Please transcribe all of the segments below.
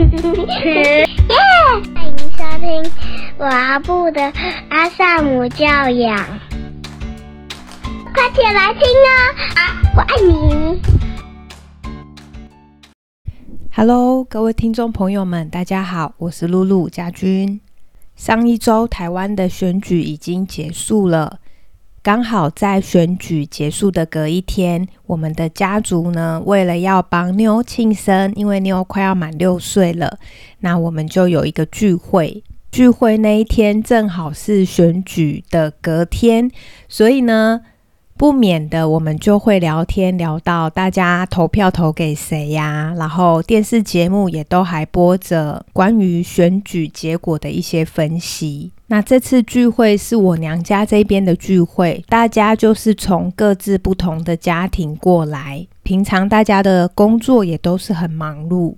欢迎收听阿布的阿萨姆教养，快起来听啊！我爱你。Hello，各位听众朋友们，大家好，我是露露家君。上一周台湾的选举已经结束了。刚好在选举结束的隔一天，我们的家族呢，为了要帮妞庆生，因为妞快要满六岁了，那我们就有一个聚会。聚会那一天正好是选举的隔天，所以呢。不免的，我们就会聊天聊到大家投票投给谁呀？然后电视节目也都还播着关于选举结果的一些分析。那这次聚会是我娘家这边的聚会，大家就是从各自不同的家庭过来，平常大家的工作也都是很忙碌。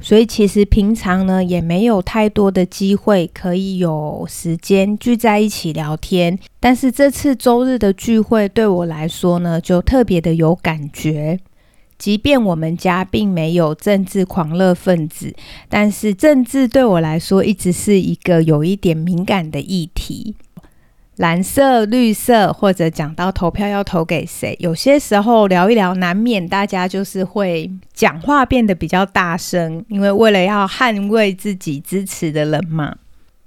所以其实平常呢也没有太多的机会可以有时间聚在一起聊天，但是这次周日的聚会对我来说呢就特别的有感觉。即便我们家并没有政治狂热分子，但是政治对我来说一直是一个有一点敏感的议题。蓝色、绿色，或者讲到投票要投给谁，有些时候聊一聊，难免大家就是会讲话变得比较大声，因为为了要捍卫自己支持的人嘛。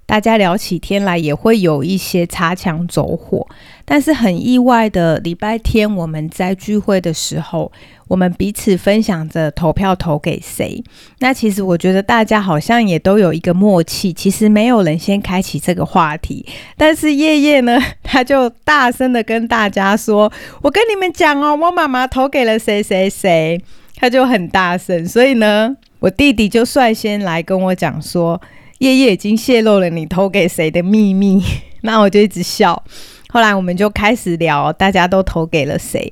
大家聊起天来也会有一些擦枪走火，但是很意外的，礼拜天我们在聚会的时候，我们彼此分享着投票投给谁。那其实我觉得大家好像也都有一个默契，其实没有人先开启这个话题，但是叶叶呢，他就大声的跟大家说：“我跟你们讲哦，我妈妈投给了谁谁谁。”他就很大声，所以呢，我弟弟就率先来跟我讲说。叶叶已经泄露了你投给谁的秘密，那我就一直笑。后来我们就开始聊，大家都投给了谁。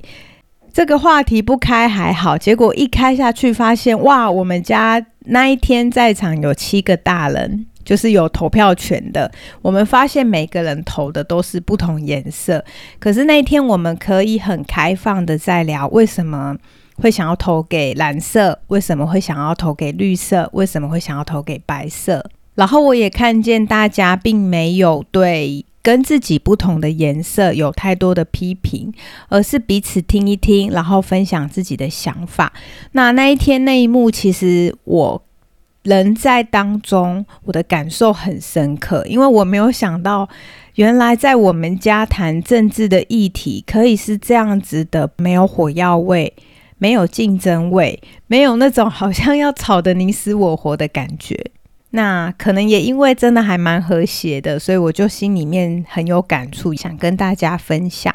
这个话题不开还好，结果一开下去，发现哇，我们家那一天在场有七个大人，就是有投票权的。我们发现每个人投的都是不同颜色，可是那一天我们可以很开放的在聊，为什么会想要投给蓝色？为什么会想要投给绿色？为什么会想要投给白色？然后我也看见大家并没有对跟自己不同的颜色有太多的批评，而是彼此听一听，然后分享自己的想法。那那一天那一幕，其实我人在当中，我的感受很深刻，因为我没有想到，原来在我们家谈政治的议题，可以是这样子的，没有火药味，没有竞争味，没有那种好像要吵得你死我活的感觉。那可能也因为真的还蛮和谐的，所以我就心里面很有感触，想跟大家分享。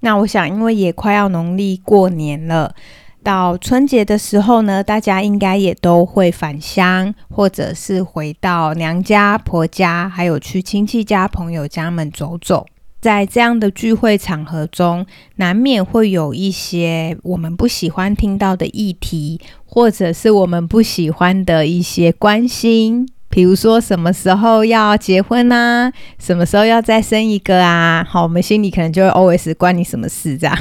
那我想，因为也快要农历过年了，到春节的时候呢，大家应该也都会返乡，或者是回到娘家、婆家，还有去亲戚家、朋友家们走走。在这样的聚会场合中，难免会有一些我们不喜欢听到的议题，或者是我们不喜欢的一些关心，比如说什么时候要结婚啊，什么时候要再生一个啊，好，我们心里可能就会 always 关你什么事这样。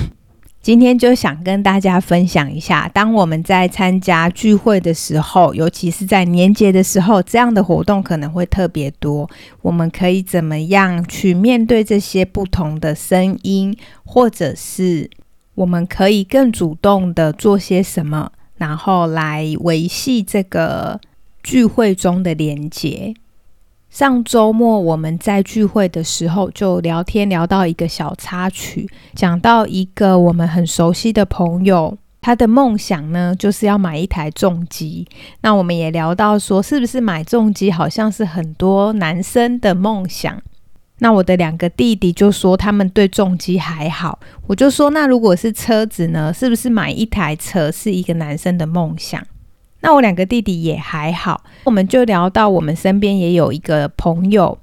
今天就想跟大家分享一下，当我们在参加聚会的时候，尤其是在年节的时候，这样的活动可能会特别多。我们可以怎么样去面对这些不同的声音，或者是我们可以更主动的做些什么，然后来维系这个聚会中的连接。上周末我们在聚会的时候就聊天聊到一个小插曲，讲到一个我们很熟悉的朋友，他的梦想呢就是要买一台重机。那我们也聊到说，是不是买重机好像是很多男生的梦想？那我的两个弟弟就说他们对重机还好，我就说那如果是车子呢，是不是买一台车是一个男生的梦想？那我两个弟弟也还好，我们就聊到我们身边也有一个朋友，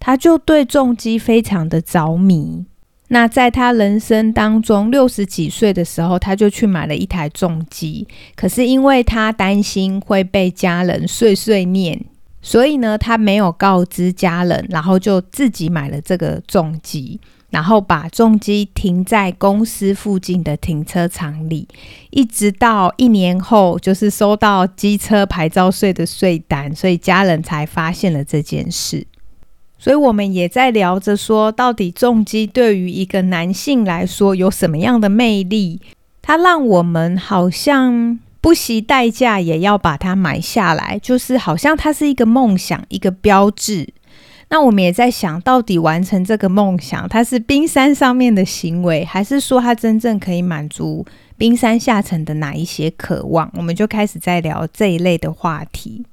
他就对重机非常的着迷。那在他人生当中六十几岁的时候，他就去买了一台重机。可是因为他担心会被家人碎碎念，所以呢，他没有告知家人，然后就自己买了这个重机。然后把重机停在公司附近的停车场里，一直到一年后，就是收到机车牌照税的税单，所以家人才发现了这件事。所以我们也在聊着说，到底重机对于一个男性来说有什么样的魅力？它让我们好像不惜代价也要把它买下来，就是好像它是一个梦想，一个标志。那我们也在想到底完成这个梦想，它是冰山上面的行为，还是说它真正可以满足冰山下层的哪一些渴望？我们就开始在聊这一类的话题。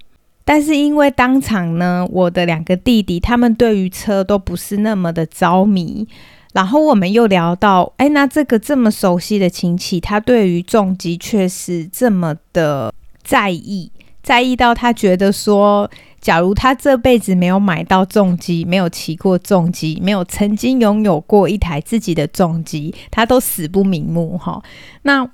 但是因为当场呢，我的两个弟弟他们对于车都不是那么的着迷，然后我们又聊到，哎，那这个这么熟悉的亲戚，他对于重机却是这么的在意，在意到他觉得说。假如他这辈子没有买到重机，没有骑过重机，没有曾经拥有过一台自己的重机，他都死不瞑目哈。那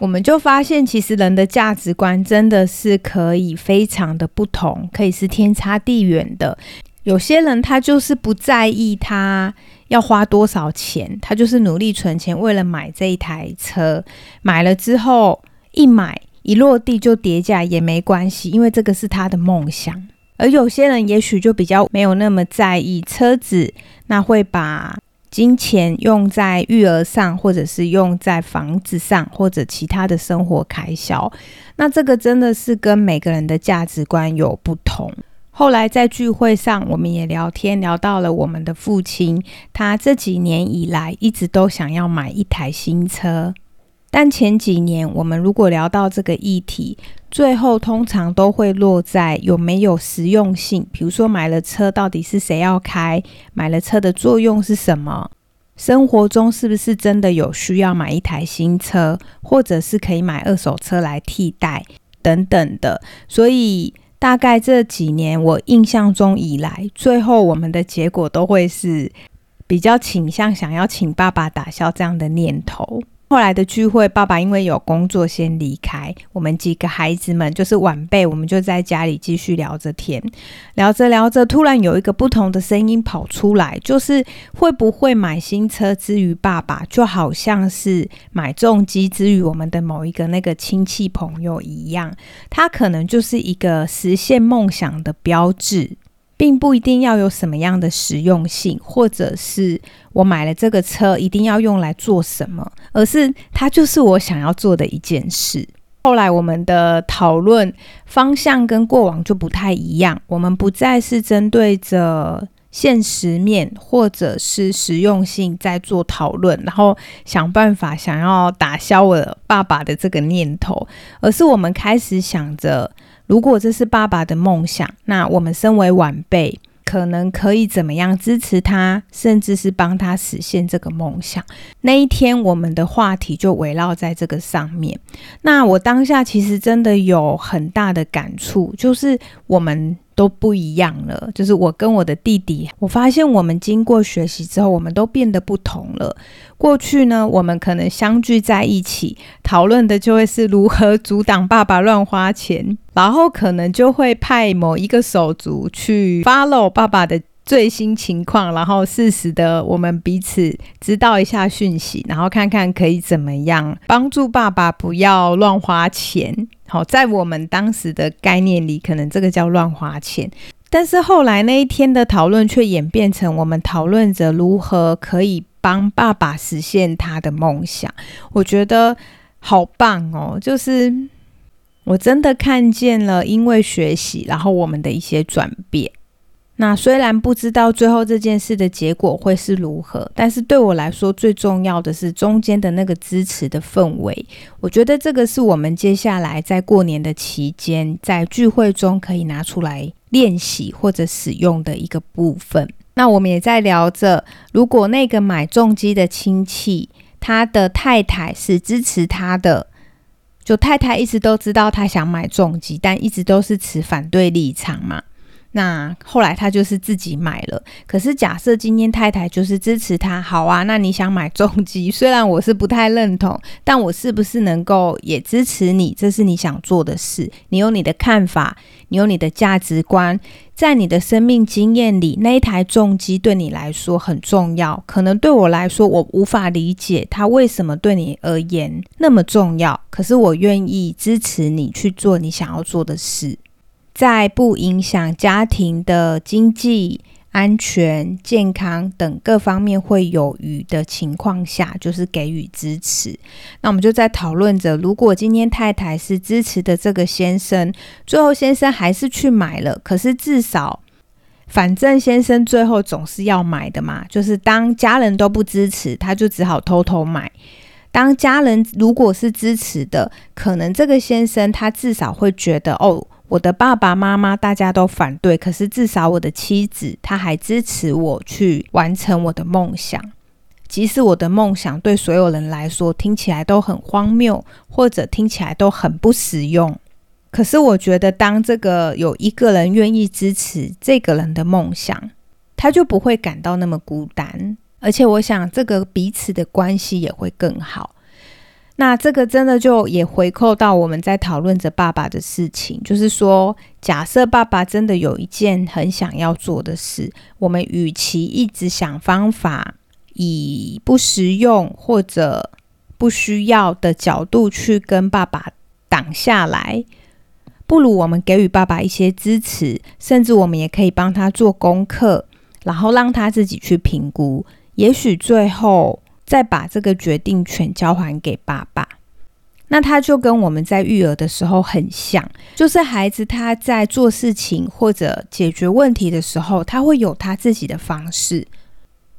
我们就发现，其实人的价值观真的是可以非常的不同，可以是天差地远的。有些人他就是不在意他要花多少钱，他就是努力存钱，为了买这一台车。买了之后一买。一落地就跌价也没关系，因为这个是他的梦想。而有些人也许就比较没有那么在意车子，那会把金钱用在育儿上，或者是用在房子上，或者其他的生活开销。那这个真的是跟每个人的价值观有不同。后来在聚会上，我们也聊天聊到了我们的父亲，他这几年以来一直都想要买一台新车。但前几年，我们如果聊到这个议题，最后通常都会落在有没有实用性。比如说，买了车到底是谁要开？买了车的作用是什么？生活中是不是真的有需要买一台新车，或者是可以买二手车来替代等等的？所以，大概这几年我印象中以来，最后我们的结果都会是比较倾向想要请爸爸打消这样的念头。后来的聚会，爸爸因为有工作先离开，我们几个孩子们就是晚辈，我们就在家里继续聊着天，聊着聊着，突然有一个不同的声音跑出来，就是会不会买新车之于爸爸，就好像是买重机之于我们的某一个那个亲戚朋友一样，他可能就是一个实现梦想的标志。并不一定要有什么样的实用性，或者是我买了这个车一定要用来做什么，而是它就是我想要做的一件事。后来我们的讨论方向跟过往就不太一样，我们不再是针对着现实面或者是实用性在做讨论，然后想办法想要打消我爸爸的这个念头，而是我们开始想着。如果这是爸爸的梦想，那我们身为晚辈，可能可以怎么样支持他，甚至是帮他实现这个梦想？那一天，我们的话题就围绕在这个上面。那我当下其实真的有很大的感触，就是我们。都不一样了，就是我跟我的弟弟，我发现我们经过学习之后，我们都变得不同了。过去呢，我们可能相聚在一起讨论的就会是如何阻挡爸爸乱花钱，然后可能就会派某一个手足去 follow 爸爸的最新情况，然后适时的我们彼此知道一下讯息，然后看看可以怎么样帮助爸爸不要乱花钱。好，在我们当时的概念里，可能这个叫乱花钱。但是后来那一天的讨论却演变成我们讨论着如何可以帮爸爸实现他的梦想。我觉得好棒哦！就是我真的看见了，因为学习，然后我们的一些转变。那虽然不知道最后这件事的结果会是如何，但是对我来说最重要的是中间的那个支持的氛围。我觉得这个是我们接下来在过年的期间，在聚会中可以拿出来练习或者使用的一个部分。那我们也在聊着，如果那个买重机的亲戚，他的太太是支持他的，就太太一直都知道他想买重机，但一直都是持反对立场嘛。那后来他就是自己买了。可是假设今天太太就是支持他，好啊，那你想买重机，虽然我是不太认同，但我是不是能够也支持你？这是你想做的事，你有你的看法，你有你的价值观，在你的生命经验里，那一台重机对你来说很重要。可能对我来说，我无法理解它为什么对你而言那么重要。可是我愿意支持你去做你想要做的事。在不影响家庭的经济、安全、健康等各方面会有余的情况下，就是给予支持。那我们就在讨论着，如果今天太太是支持的这个先生，最后先生还是去买了，可是至少，反正先生最后总是要买的嘛。就是当家人都不支持，他就只好偷偷买；当家人如果是支持的，可能这个先生他至少会觉得哦。我的爸爸妈妈大家都反对，可是至少我的妻子她还支持我去完成我的梦想，即使我的梦想对所有人来说听起来都很荒谬，或者听起来都很不实用。可是我觉得，当这个有一个人愿意支持这个人的梦想，他就不会感到那么孤单，而且我想这个彼此的关系也会更好。那这个真的就也回扣到我们在讨论着爸爸的事情，就是说，假设爸爸真的有一件很想要做的事，我们与其一直想方法以不实用或者不需要的角度去跟爸爸挡下来，不如我们给予爸爸一些支持，甚至我们也可以帮他做功课，然后让他自己去评估，也许最后。再把这个决定权交还给爸爸，那他就跟我们在育儿的时候很像，就是孩子他在做事情或者解决问题的时候，他会有他自己的方式。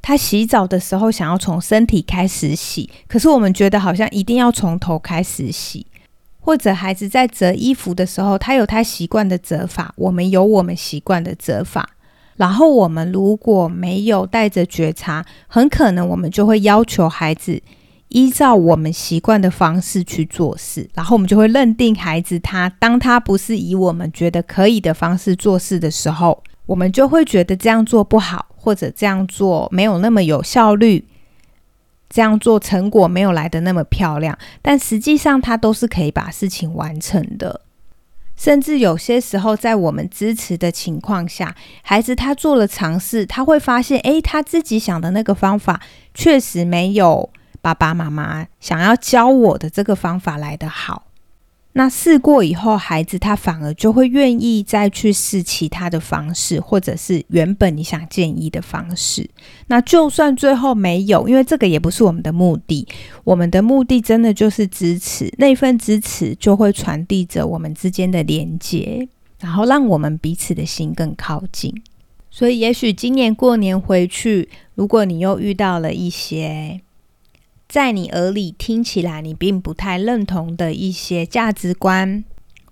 他洗澡的时候想要从身体开始洗，可是我们觉得好像一定要从头开始洗。或者孩子在折衣服的时候，他有他习惯的折法，我们有我们习惯的折法。然后我们如果没有带着觉察，很可能我们就会要求孩子依照我们习惯的方式去做事，然后我们就会认定孩子他当他不是以我们觉得可以的方式做事的时候，我们就会觉得这样做不好，或者这样做没有那么有效率，这样做成果没有来的那么漂亮，但实际上他都是可以把事情完成的。甚至有些时候，在我们支持的情况下，孩子他做了尝试，他会发现，诶，他自己想的那个方法确实没有爸爸妈妈想要教我的这个方法来得好。那试过以后，孩子他反而就会愿意再去试其他的方式，或者是原本你想建议的方式。那就算最后没有，因为这个也不是我们的目的，我们的目的真的就是支持，那份支持就会传递着我们之间的连接，然后让我们彼此的心更靠近。所以，也许今年过年回去，如果你又遇到了一些。在你耳里听起来你并不太认同的一些价值观，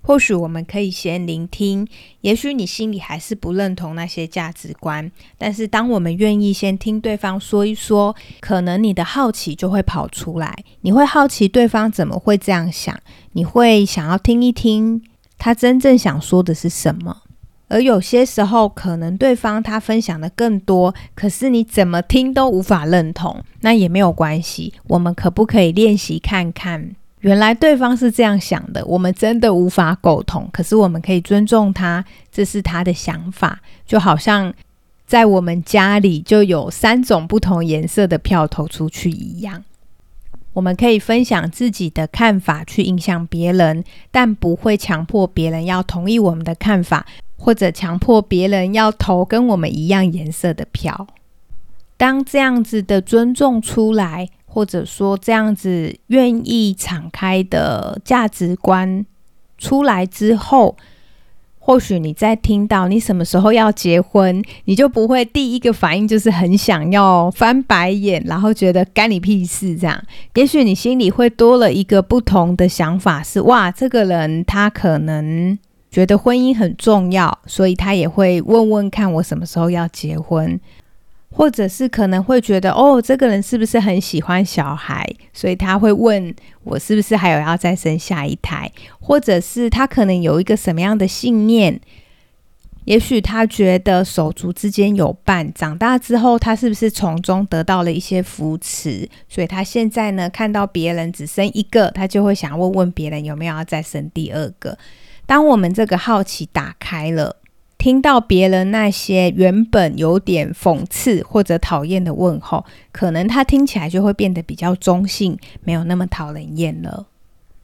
或许我们可以先聆听。也许你心里还是不认同那些价值观，但是当我们愿意先听对方说一说，可能你的好奇就会跑出来。你会好奇对方怎么会这样想，你会想要听一听他真正想说的是什么。而有些时候，可能对方他分享的更多，可是你怎么听都无法认同，那也没有关系。我们可不可以练习看看？原来对方是这样想的，我们真的无法沟通，可是我们可以尊重他，这是他的想法。就好像在我们家里就有三种不同颜色的票投出去一样，我们可以分享自己的看法去影响别人，但不会强迫别人要同意我们的看法。或者强迫别人要投跟我们一样颜色的票，当这样子的尊重出来，或者说这样子愿意敞开的价值观出来之后，或许你在听到你什么时候要结婚，你就不会第一个反应就是很想要翻白眼，然后觉得干你屁事这样。也许你心里会多了一个不同的想法，是哇，这个人他可能。觉得婚姻很重要，所以他也会问问看我什么时候要结婚，或者是可能会觉得哦，这个人是不是很喜欢小孩，所以他会问我是不是还有要再生下一胎，或者是他可能有一个什么样的信念，也许他觉得手足之间有伴，长大之后他是不是从中得到了一些扶持？所以他现在呢，看到别人只生一个，他就会想问问别人有没有要再生第二个。当我们这个好奇打开了，听到别人那些原本有点讽刺或者讨厌的问候，可能他听起来就会变得比较中性，没有那么讨人厌了。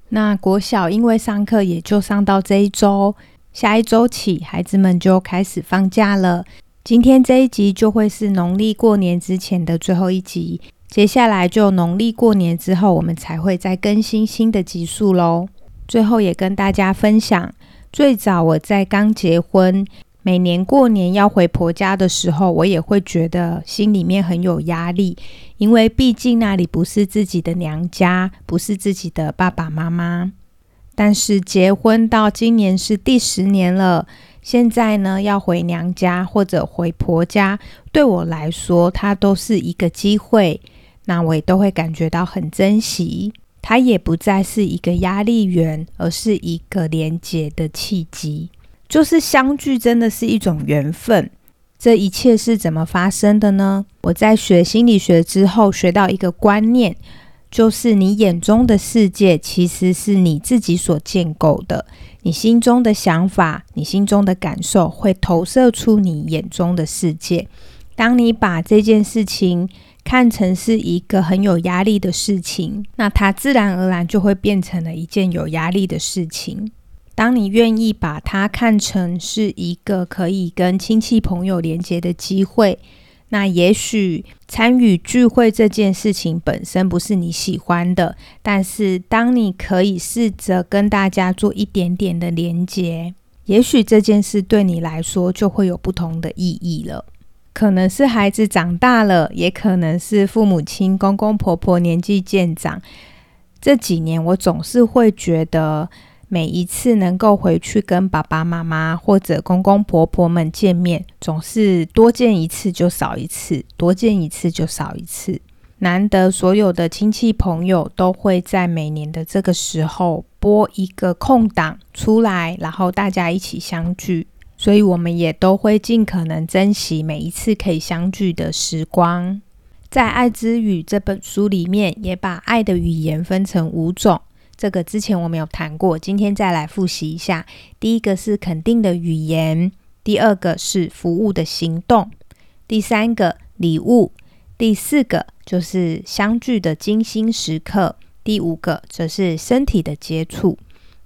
那国小因为上课也就上到这一周。下一周起，孩子们就开始放假了。今天这一集就会是农历过年之前的最后一集，接下来就农历过年之后，我们才会再更新新的集数喽。最后也跟大家分享，最早我在刚结婚，每年过年要回婆家的时候，我也会觉得心里面很有压力，因为毕竟那里不是自己的娘家，不是自己的爸爸妈妈。但是结婚到今年是第十年了，现在呢要回娘家或者回婆家，对我来说，它都是一个机会，那我也都会感觉到很珍惜。它也不再是一个压力源，而是一个连接的契机。就是相聚真的是一种缘分。这一切是怎么发生的呢？我在学心理学之后，学到一个观念。就是你眼中的世界，其实是你自己所建构的。你心中的想法，你心中的感受，会投射出你眼中的世界。当你把这件事情看成是一个很有压力的事情，那它自然而然就会变成了一件有压力的事情。当你愿意把它看成是一个可以跟亲戚朋友连接的机会。那也许参与聚会这件事情本身不是你喜欢的，但是当你可以试着跟大家做一点点的连接，也许这件事对你来说就会有不同的意义了。可能是孩子长大了，也可能是父母亲、公公婆婆年纪渐长。这几年，我总是会觉得。每一次能够回去跟爸爸妈妈或者公公婆婆们见面，总是多见一次就少一次，多见一次就少一次。难得所有的亲戚朋友都会在每年的这个时候拨一个空档出来，然后大家一起相聚，所以我们也都会尽可能珍惜每一次可以相聚的时光。在《爱之语》这本书里面，也把爱的语言分成五种。这个之前我们有谈过，今天再来复习一下。第一个是肯定的语言，第二个是服务的行动，第三个礼物，第四个就是相聚的精心时刻，第五个则是身体的接触。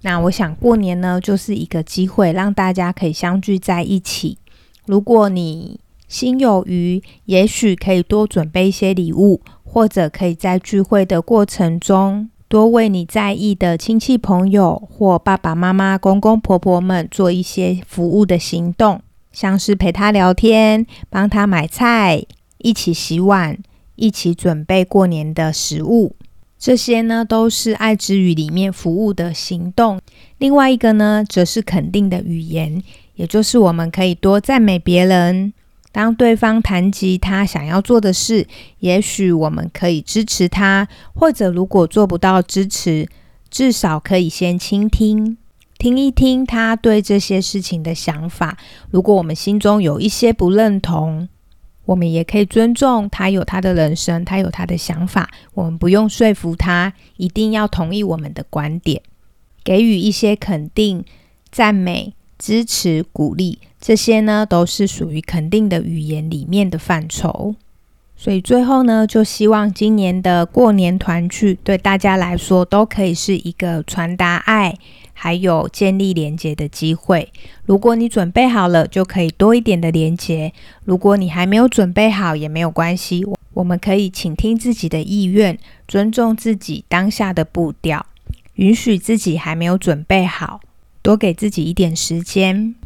那我想过年呢，就是一个机会，让大家可以相聚在一起。如果你心有余，也许可以多准备一些礼物，或者可以在聚会的过程中。多为你在意的亲戚朋友或爸爸妈妈、公公婆婆们做一些服务的行动，像是陪他聊天、帮他买菜、一起洗碗、一起准备过年的食物，这些呢都是爱之语里面服务的行动。另外一个呢，则是肯定的语言，也就是我们可以多赞美别人。当对方谈及他想要做的事，也许我们可以支持他，或者如果做不到支持，至少可以先倾听，听一听他对这些事情的想法。如果我们心中有一些不认同，我们也可以尊重他有他的人生，他有他的想法，我们不用说服他一定要同意我们的观点，给予一些肯定、赞美。支持、鼓励，这些呢都是属于肯定的语言里面的范畴。所以最后呢，就希望今年的过年团聚对大家来说都可以是一个传达爱，还有建立连接的机会。如果你准备好了，就可以多一点的连接；如果你还没有准备好，也没有关系。我们可以倾听自己的意愿，尊重自己当下的步调，允许自己还没有准备好。多给自己一点时间，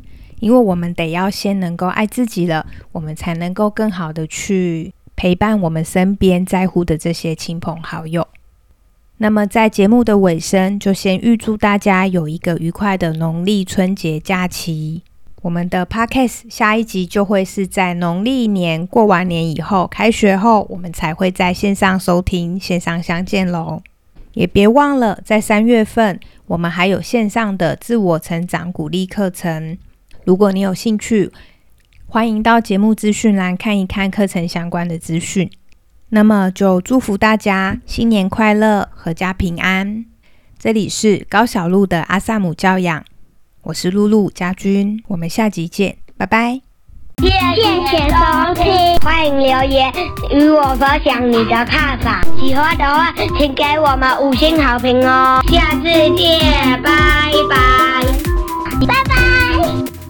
因为我们得要先能够爱自己了，我们才能够更好的去陪伴我们身边在乎的这些亲朋好友。那么在节目的尾声，就先预祝大家有一个愉快的农历春节假期。我们的 Podcast 下一集就会是在农历年过完年以后，开学后，我们才会在线上收听、线上相见喽。也别忘了，在三月份，我们还有线上的自我成长鼓励课程。如果你有兴趣，欢迎到节目资讯栏看一看课程相关的资讯。那么就祝福大家新年快乐，阖家平安。这里是高小路的阿萨姆教养，我是露露家军，我们下集见，拜拜。谢谢收听，欢迎留言与我分享你的看法。喜欢的话，请给我们五星好评哦。下次见，拜拜，拜拜。